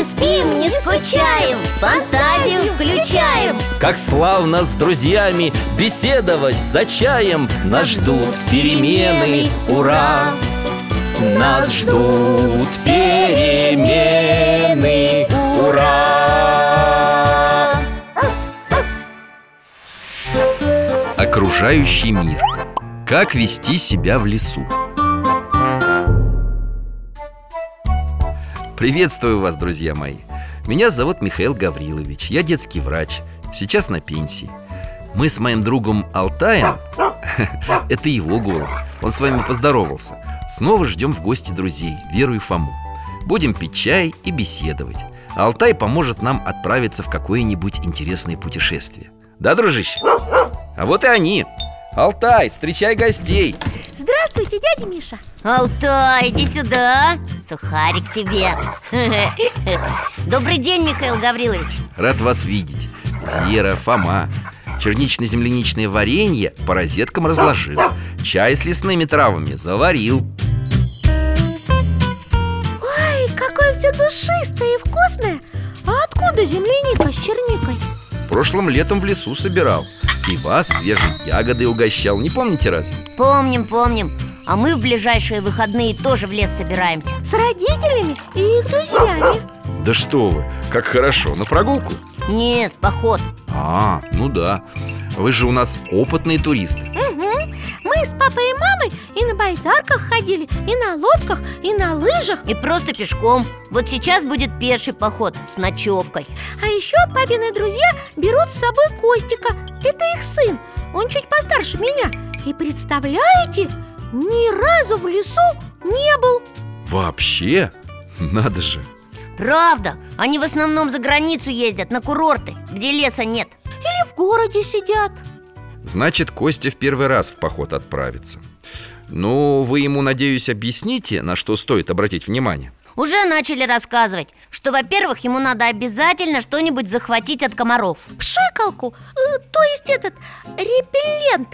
Не спим, не скучаем, фантазию включаем. Как славно с друзьями беседовать за чаем. Нас ждут перемены, ура! Нас ждут перемены, ура! Окружающий мир. Как вести себя в лесу Приветствую вас, друзья мои. Меня зовут Михаил Гаврилович. Я детский врач. Сейчас на пенсии. Мы с моим другом Алтаем Это его голос. Он с вами поздоровался. Снова ждем в гости друзей Веру и Фому. Будем пить чай и беседовать. Алтай поможет нам отправиться в какое-нибудь интересное путешествие. Да, дружище? А вот и они. Алтай, встречай гостей Дядя Миша. Алтай, иди сюда. Сухарик тебе. Добрый день, Михаил Гаврилович. Рад вас видеть. Вера, Фома. Чернично-земляничное варенье по розеткам разложил. Чай с лесными травами заварил. Ой, какое все душистое и вкусное. А откуда земляника с черникой? Прошлым летом в лесу собирал. И вас свежей ягодой угощал. Не помните разве? Помним, помним А мы в ближайшие выходные тоже в лес собираемся. С родителями и их друзьями. Да что вы, как хорошо, на прогулку? Нет, в поход. А, ну да. Вы же у нас опытные туристы. Угу. Мы с папой и мамой и на байдарках ходили, и на лодках, и на лыжах. И просто пешком. Вот сейчас будет пеший поход с ночевкой. А еще папины друзья берут с собой Костика. Это их сын, он чуть постарше меня. И представляете, ни разу в лесу не был. Вообще? Надо же. Правда, они в основном за границу ездят, на курорты, где леса нет. Или в городе сидят. Значит, Костя в первый раз в поход отправится Ну, вы ему, надеюсь, объясните, на что стоит обратить внимание. Уже начали рассказывать, что, во-первых, ему надо обязательно что-нибудь захватить от комаров. Пшикалку, э, то есть этот репеллент.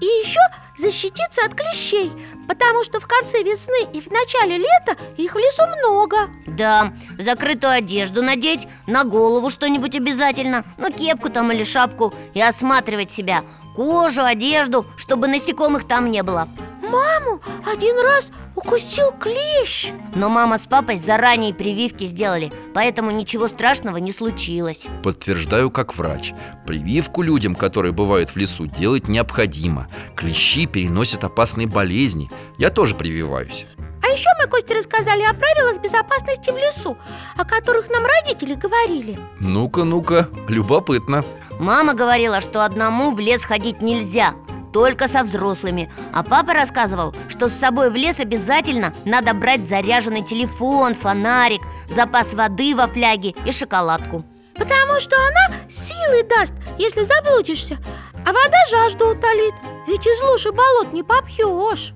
И еще защититься от клещей Потому что в конце весны и в начале лета их в лесу много. Да, закрытую одежду надеть, на голову что-нибудь обязательно Ну, кепку там или шапку И осматривать себя. Кожу, одежду, чтобы насекомых там не было Маму один раз укусил клещ. Но мама с папой заранее прививки сделали Поэтому ничего страшного не случилось. Подтверждаю как врач. Прививку людям, которые бывают в лесу, делать необходимо. Клещи переносят опасные болезни. Я тоже прививаюсь. А еще мы Косте рассказали о правилах безопасности в лесу О которых нам родители говорили. Ну-ка, ну-ка, любопытно. Мама говорила, что одному в лес ходить нельзя только со взрослыми. А папа рассказывал, что с собой в лес обязательно надо брать заряженный телефон, фонарик Запас воды во фляге и шоколадку. Потому что она силы даст, если заблудишься. А вода жажду утолит. Ведь из луж и болот не попьешь.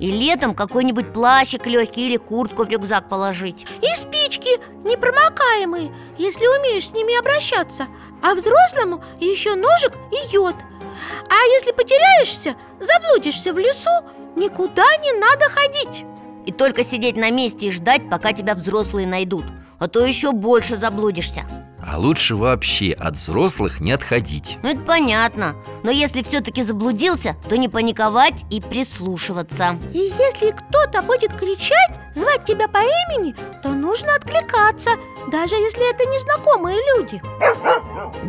И летом какой-нибудь плащик легкий или куртку в рюкзак положить. И спички непромокаемые, если умеешь с ними обращаться. А взрослому еще ножик и йод А если потеряешься, заблудишься в лесу, никуда не надо ходить. И только сидеть на месте и ждать, пока тебя взрослые найдут А то еще больше заблудишься А лучше вообще от взрослых не отходить. Ну это понятно. Но если все-таки заблудился, то не паниковать и прислушиваться. И если кто-то будет кричать, звать тебя по имени, то нужно откликаться Даже если это незнакомые люди.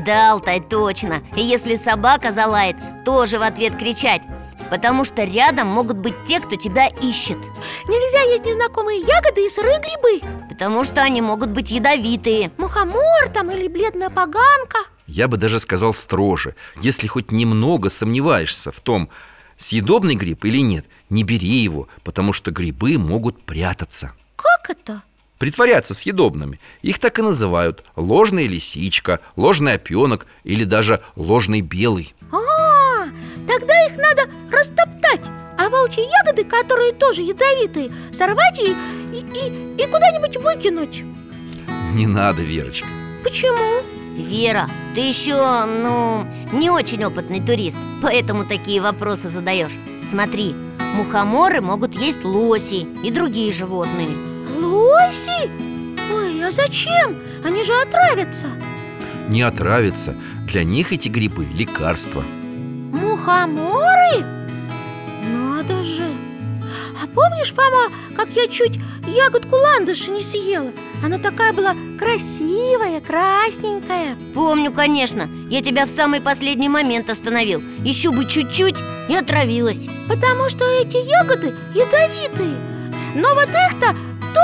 Да, Алтай, точно. И если собака залает, тоже в ответ кричать. Потому что рядом могут быть те, кто тебя ищет. Нельзя есть незнакомые ягоды и сырые грибы Потому что они могут быть ядовитые. Мухомор там или бледная поганка. Я бы даже сказал строже. Если хоть немного сомневаешься в том, съедобный гриб или нет Не бери его, потому что грибы могут прятаться. Как это? Притворяться съедобными. Их так и называют. Ложная лисичка, ложный опенок или даже ложный белый. А, тогда их надо растоптать А волчьи ягоды, которые тоже ядовитые Сорвать и, и, и, и куда-нибудь выкинуть Не надо, Верочка Почему? Вера, ты еще, ну, не очень опытный турист Поэтому такие вопросы задаешь Смотри, мухоморы могут есть лоси и другие животные Лоси? Ой, а зачем? Они же отравятся Не отравиться Для них эти грибы – лекарства Мухоморы? Же А помнишь, мама, как я чуть ягодку ландыша не съела? Она такая была красивая, красненькая. Помню, конечно, я тебя в самый последний момент остановил. Еще бы чуть-чуть и отравилась. Потому что эти ягоды ядовитые. Но вот их-то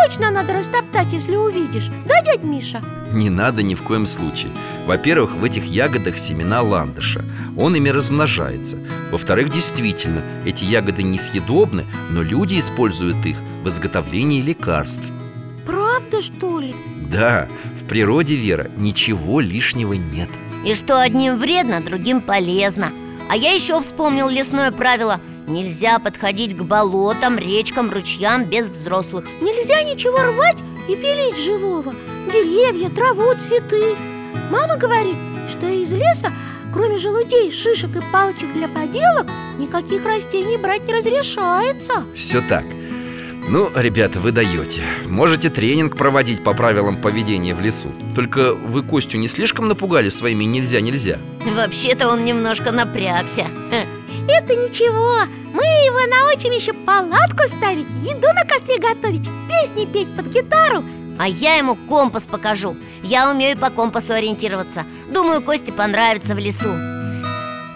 точно надо растоптать, если увидишь. Да, дядь Миша? Не надо ни в коем случае. Во-первых, в этих ягодах семена ландыша. Он ими размножается. Во-вторых, действительно, эти ягоды несъедобны Но люди используют их в изготовлении лекарств. Правда, что ли? Да, в природе, Вера, ничего лишнего нет. И что одним вредно, другим полезно. А я еще вспомнил лесное правило Нельзя подходить к болотам, речкам, ручьям без взрослых. Нельзя ничего рвать и пилить живого. Деревья, траву, цветы. Мама говорит, что из леса, кроме желудей, шишек и палочек для поделок Никаких растений брать не разрешается. Все так. Ну, ребята, вы даете Можете тренинг проводить по правилам поведения в лесу. Только вы Костю не слишком напугали своими «нельзя-нельзя» Вообще-то он немножко напрягся Это ничего, мы его научим еще палатку ставить, еду на костре готовить, песни петь под гитару. А я ему компас покажу. Я умею по компасу ориентироваться. Думаю, Косте понравится в лесу.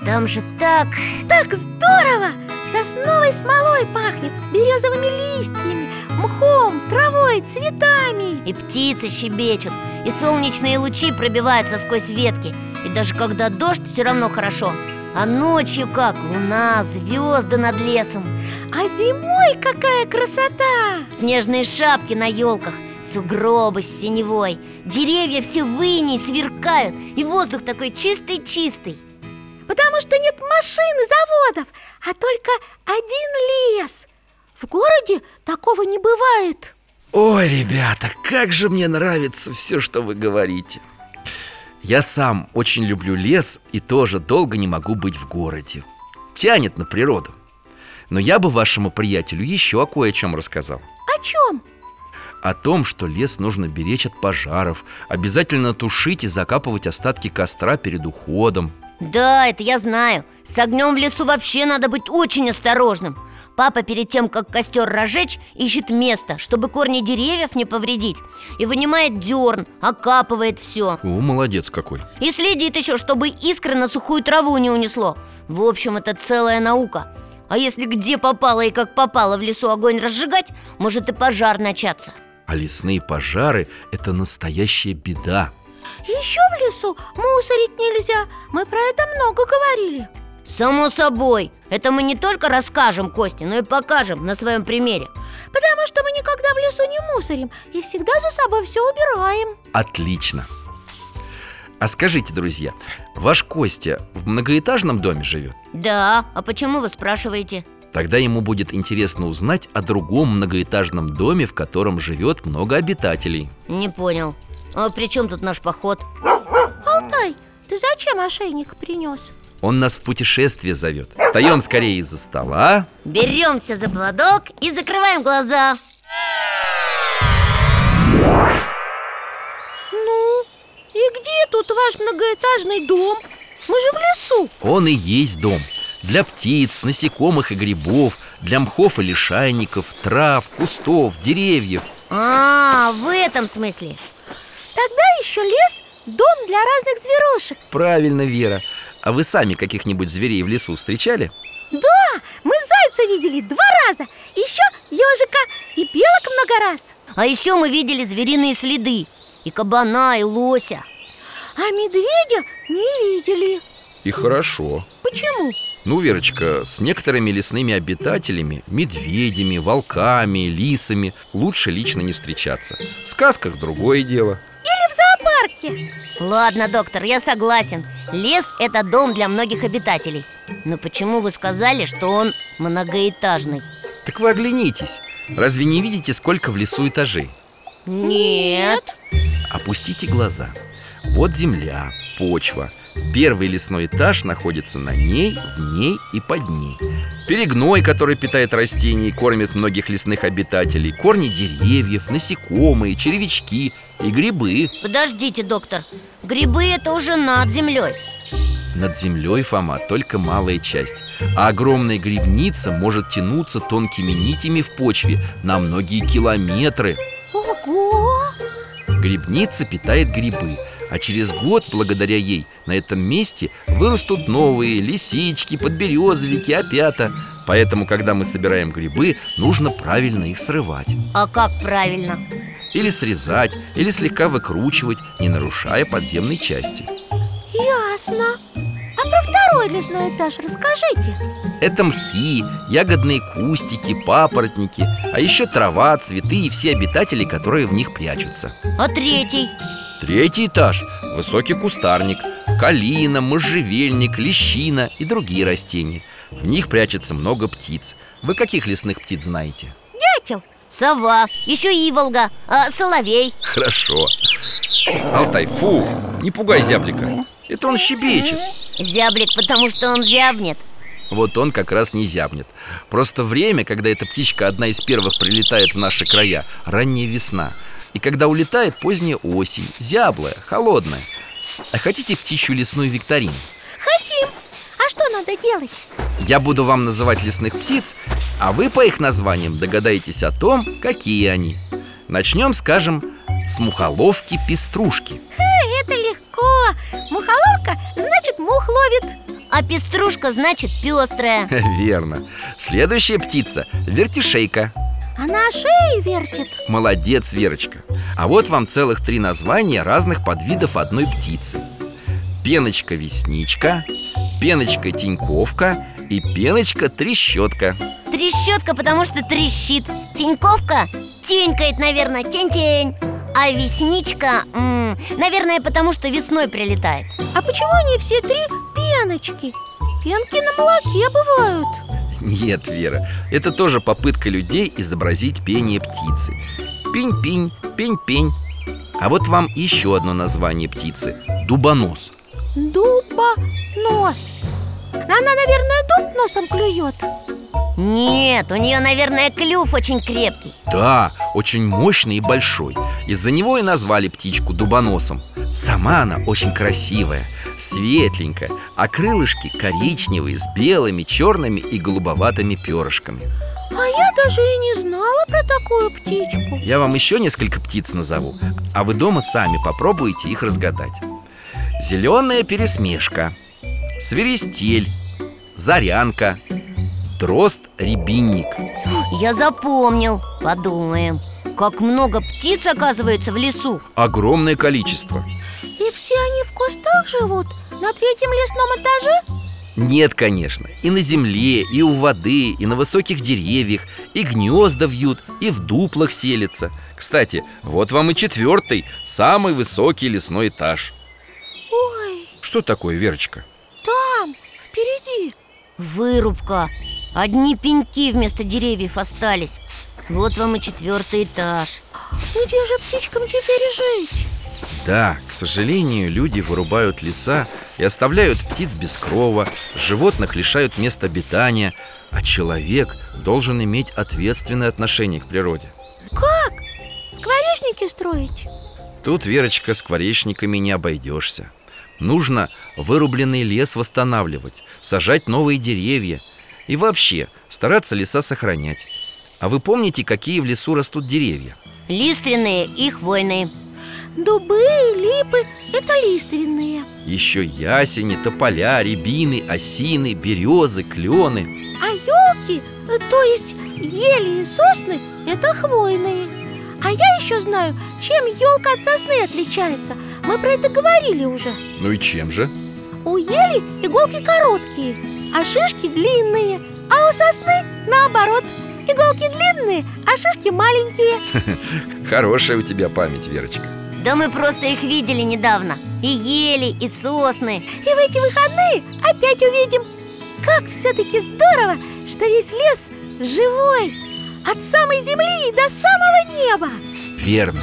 Там же так... Так здорово! Сосновой смолой пахнет, березовыми листьями, мхом, травой, цветами. И птицы щебечут И солнечные лучи пробиваются сквозь ветки. И даже когда дождь, все равно хорошо А ночью как? Луна, звезды над лесом. А зимой какая красота! Снежные шапки на елках Сугробы с синевой. Деревья все в сверкают И воздух такой чистый-чистый. Потому что нет машин и заводов, а только один лес. В городе такого не бывает. Ой, ребята, как же мне нравится все, что вы говорите Я сам очень люблю лес и тоже долго не могу быть в городе. Тянет на природу. Но я бы вашему приятелю еще кое о чем рассказал. О чем? О том, что лес нужно беречь от пожаров Обязательно тушить и закапывать остатки костра перед уходом Да, это я знаю. С огнем в лесу вообще надо быть очень осторожным. Папа перед тем, как костер разжечь, ищет место, чтобы корни деревьев не повредить И вынимает дерн, окапывает все О, молодец какой. И следит еще, чтобы искры на сухую траву не унесло. В общем, это целая наука. А если где попало и как попало в лесу огонь разжигать, может и пожар начаться. А лесные пожары – это настоящая беда Еще в лесу мусорить нельзя. Мы про это много говорили. Само собой, это мы не только расскажем Косте, но и покажем на своем примере. Потому что мы никогда в лесу не мусорим И всегда за собой все убираем. Отлично. А скажите, друзья, ваш Костя в многоэтажном доме живет? Да, а почему вы спрашиваете? Тогда ему будет интересно узнать о другом многоэтажном доме, в котором живет много обитателей. Не понял А при чем тут наш поход? Алтай, ты зачем ошейник принес? Он нас в путешествие зовет Встаем скорее из-за стола. Беремся за платок и закрываем глаза. Ну, и где тут ваш многоэтажный дом? Мы же в лесу. Он и есть дом. Для птиц, насекомых и грибов Для мхов и лишайников, трав, кустов, деревьев. А, в этом смысле Тогда еще лес – дом для разных зверушек. Правильно, Вера. А вы сами каких-нибудь зверей в лесу встречали? Да, мы зайца видели два раза Еще ежика и белок много раз. А еще мы видели звериные следы И кабана, и лося. А медведя не видели. И хорошо. Почему? Ну, Верочка, с некоторыми лесными обитателями Медведями, волками, лисами Лучше лично не встречаться. В сказках другое дело Зоопарке Ладно, доктор, я согласен. Лес – это дом для многих обитателей. Но почему вы сказали, что он многоэтажный? Так вы оглянитесь. Разве не видите, сколько в лесу этажей? Нет. Опустите глаза. Вот земля, почва Первый лесной этаж находится на ней, в ней и под ней. Перегной, который питает растения и кормит многих лесных обитателей. Корни деревьев, насекомые, червячки и грибы. Подождите, доктор. Грибы – это уже над землей Над землей, Фома, только малая часть. А огромная грибница может тянуться тонкими нитями в почве на многие километры. Ого! Грибница питает грибы А через год, благодаря ей, на этом месте вырастут новые лисички, подберезовики, опята. Поэтому, когда мы собираем грибы, нужно правильно их срывать. А как правильно? Или срезать, или слегка выкручивать, не нарушая подземной части. Ясно. А про второй лесной этаж расскажите. Это мхи, ягодные кустики, папоротники А еще трава, цветы и все обитатели, которые в них прячутся. А третий? Третий этаж – высокий кустарник Калина, можжевельник, лещина и другие растения. В них прячется много птиц. Вы каких лесных птиц знаете? Дятел Сова, еще иволга, а, соловей. Хорошо. Алтай, фу, не пугай зяблика. Это он щебечет. Зяблик, потому что он зябнет. Вот он как раз не зябнет. Просто время, когда эта птичка одна из первых прилетает в наши края Ранняя весна И когда улетает поздняя осень Зяблая, холодная. А хотите птичью лесную викторину? Хотим. А что надо делать? Я буду вам называть лесных птиц А вы по их названиям догадаетесь о том, какие они. Начнем, скажем, с мухоловки-пеструшки Это легко. Мухоловка значит мух ловит А пеструшка значит пестрая Верно. Следующая птица – вертишейка Она шеи вертит. Молодец, Верочка. А вот вам целых три названия разных подвидов одной птицы. Пеночка-весничка, пеночка-тиньковка и пеночка-трещотка Трещотка, потому что трещит. Тиньковка тенькает, наверное, тень-тень. А весничка, м, наверное, потому что весной прилетает. А почему они все три пеночки? Пенки на молоке бывают Нет, Вера, это тоже попытка людей изобразить пение птицы. Пень-пень, пень-пень. А вот вам еще одно название птицы – дубонос. Дуба нос Она, наверное, дуб носом клюет Нет, у нее, наверное, клюв очень крепкий. Да, очень мощный и большой. Из-за него и назвали птичку дубоносом. Сама она очень красивая, светленькая А крылышки коричневые, с белыми, черными и голубоватыми перышками. А я даже и не знала про такую птичку. Я вам еще несколько птиц назову А вы дома сами попробуйте их разгадать. Зеленая пересмешка Свиристель Зарянка Дрозд-рябинник Я запомнил, подумаем. Как много птиц оказывается в лесу. Огромное количество. И все они в кустах живут? На третьем лесном этаже? Нет, конечно. И на земле, и у воды, и на высоких деревьях. И гнезда вьют, и в дуплах селятся. Кстати, вот вам и четвертый, самый высокий лесной этаж. Ой, Что такое, Верочка? там, впереди. Вырубка Одни пеньки вместо деревьев остались Вот вам и четвертый этаж Где же птичкам теперь жить? Да, к сожалению, люди вырубают леса и оставляют птиц без крова, животных лишают места обитания, а человек должен иметь ответственное отношение к природе. Как? Скворечники строить? Тут, Верочка, скворечниками не обойдешься. Нужно вырубленный лес восстанавливать, сажать новые деревья и вообще стараться леса сохранять. А вы помните, какие в лесу растут деревья? Лиственные и хвойные. Дубы и липы – это лиственные. Еще ясени, тополя, рябины, осины, березы, клены. А елки, то есть ели и сосны – это хвойные. А я еще знаю, чем елка от сосны отличается. Мы про это говорили уже. Ну и чем же? У ели иголки короткие а шишки длинные А у сосны наоборот. Иголки длинные, а шишки маленькие. Хорошая у тебя память, Верочка. Да мы просто их видели недавно. И ели, и сосны. И в эти выходные опять увидим. Как все-таки здорово, что весь лес живой. От самой земли до самого неба. Верно,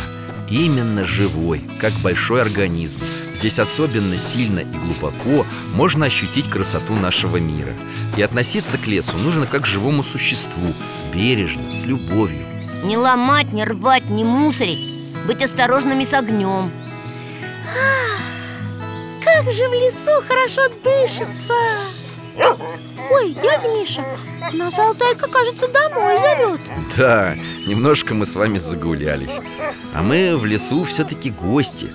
именно живой, как большой организм Здесь особенно сильно и глубоко можно ощутить красоту нашего мира. И относиться к лесу нужно как к живому существу Бережно, с любовью. Не ломать, не рвать, не мусорить Быть осторожными с огнем. Как же в лесу хорошо дышится. Ой, дядя Миша, нас Алтайка, кажется, домой зовет. Да, немножко мы с вами загулялись. А мы в лесу все-таки гости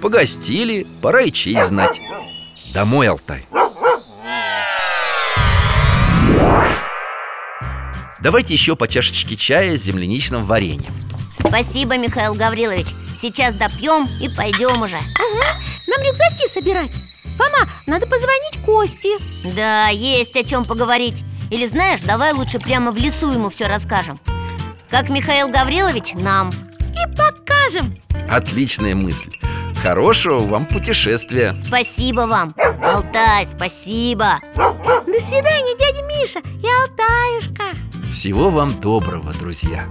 Погостили, пора и честь знать. Домой, Алтай. Давайте еще по чашечке чая с земляничным вареньем. Спасибо, Михаил Гаврилович. Сейчас допьем и пойдем уже. Нам рюкзаки собирать. Фома, надо позвонить Косте. Да, есть о чем поговорить. Или знаешь, давай лучше прямо в лесу ему все расскажем. Как Михаил Гаврилович нам. И покажем. Отличная мысль Хорошего вам путешествия. Спасибо вам. Алтай, спасибо. До свидания, дядя Миша и Алтаюшка. Всего вам доброго, друзья.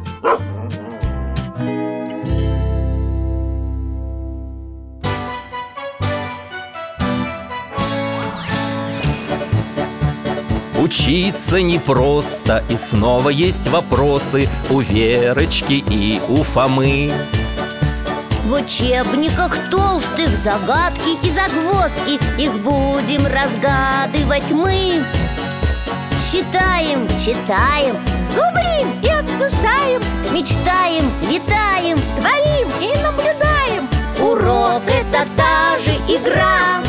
Учиться непросто И снова есть вопросы У Верочки и у Фомы В учебниках толстых загадки и загвоздки. Их будем разгадывать мы. Считаем, читаем, Зубрим и обсуждаем. Мечтаем, летаем Творим и наблюдаем. Урок это та же игра